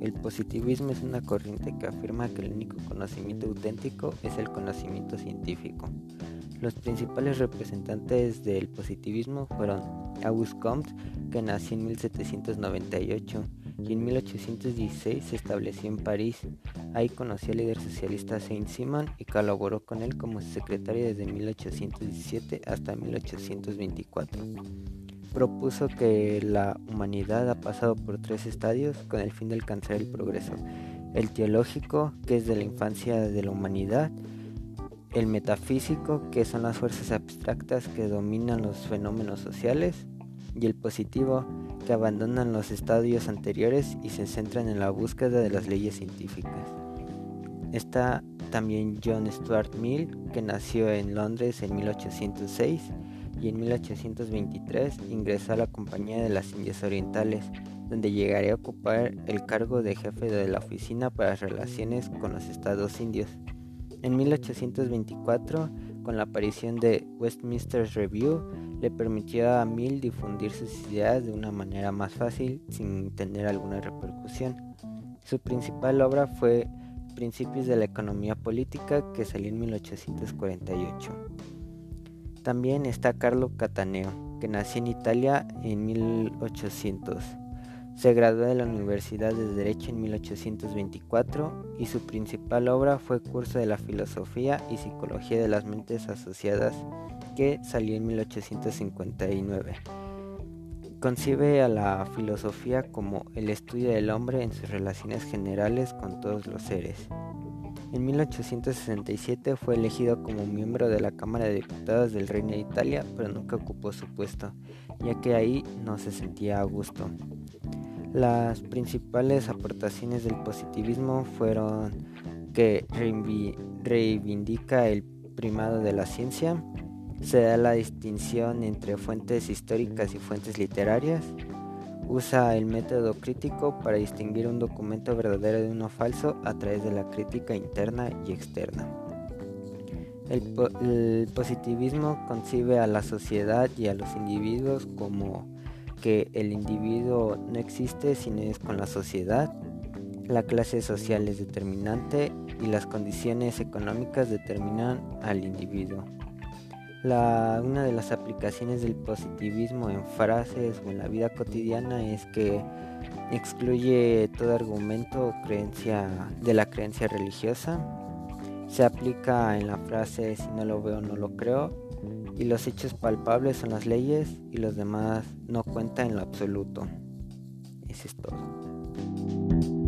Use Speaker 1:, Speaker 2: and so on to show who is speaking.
Speaker 1: El positivismo es una corriente que afirma que el único conocimiento auténtico es el conocimiento científico. Los principales representantes del positivismo fueron Auguste Comte, que nació en 1798 y en 1816 se estableció en París. Ahí conoció al líder socialista Saint-Simon y colaboró con él como secretario desde 1817 hasta 1824 propuso que la humanidad ha pasado por tres estadios con el fin de alcanzar el progreso. El teológico, que es de la infancia de la humanidad, el metafísico, que son las fuerzas abstractas que dominan los fenómenos sociales, y el positivo, que abandonan los estadios anteriores y se centran en la búsqueda de las leyes científicas. Está también John Stuart Mill, que nació en Londres en 1806 y en 1823 ingresó a la Compañía de las Indias Orientales, donde llegaría a ocupar el cargo de jefe de la Oficina para Relaciones con los Estados Indios. En 1824, con la aparición de Westminster Review, le permitió a Mill difundir sus ideas de una manera más fácil sin tener alguna repercusión. Su principal obra fue Principios de la Economía Política, que salió en 1848. También está Carlo Cataneo, que nació en Italia en 1800. Se graduó de la Universidad de Derecho en 1824 y su principal obra fue Curso de la Filosofía y Psicología de las Mentes Asociadas, que salió en 1859. Concibe a la filosofía como el estudio del hombre en sus relaciones generales con todos los seres. En 1867 fue elegido como miembro de la Cámara de Diputados del Reino de Italia, pero nunca ocupó su puesto, ya que ahí no se sentía a gusto. Las principales aportaciones del positivismo fueron que reivindica el primado de la ciencia, se da la distinción entre fuentes históricas y fuentes literarias, Usa el método crítico para distinguir un documento verdadero de uno falso a través de la crítica interna y externa. El, positivismo concibe a la sociedad y a los individuos como que el individuo no existe sino es con la sociedad, la clase social es determinante y las condiciones económicas determinan al individuo una de las aplicaciones del positivismo en frases o en la vida cotidiana es que excluye todo argumento o creencia de la creencia religiosa. Se aplica en la frase si no lo veo no lo creo y los hechos palpables son las leyes y los demás no cuentan en lo absoluto. Eso es todo.